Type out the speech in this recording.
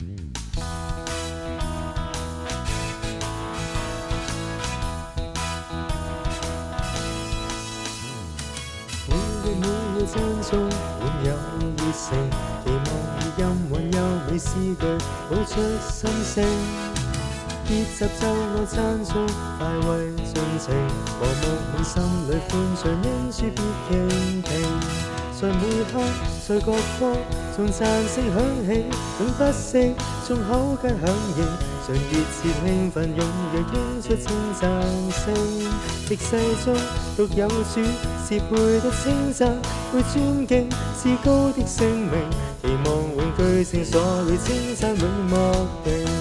每夜每夜讚颂，满有热诚，期望音温柔美诗句好出心声。别集咒内讚颂，大为尽情，和睦往心里欢畅，因说。在每刻，在各方，从赞声响起，永不息，从口皆响应，常热切兴奋，踊跃应出称赞声。亿世中，独有主是配得称赞，会尊敬，至高的圣名，期望永居圣所里，称赞永莫停。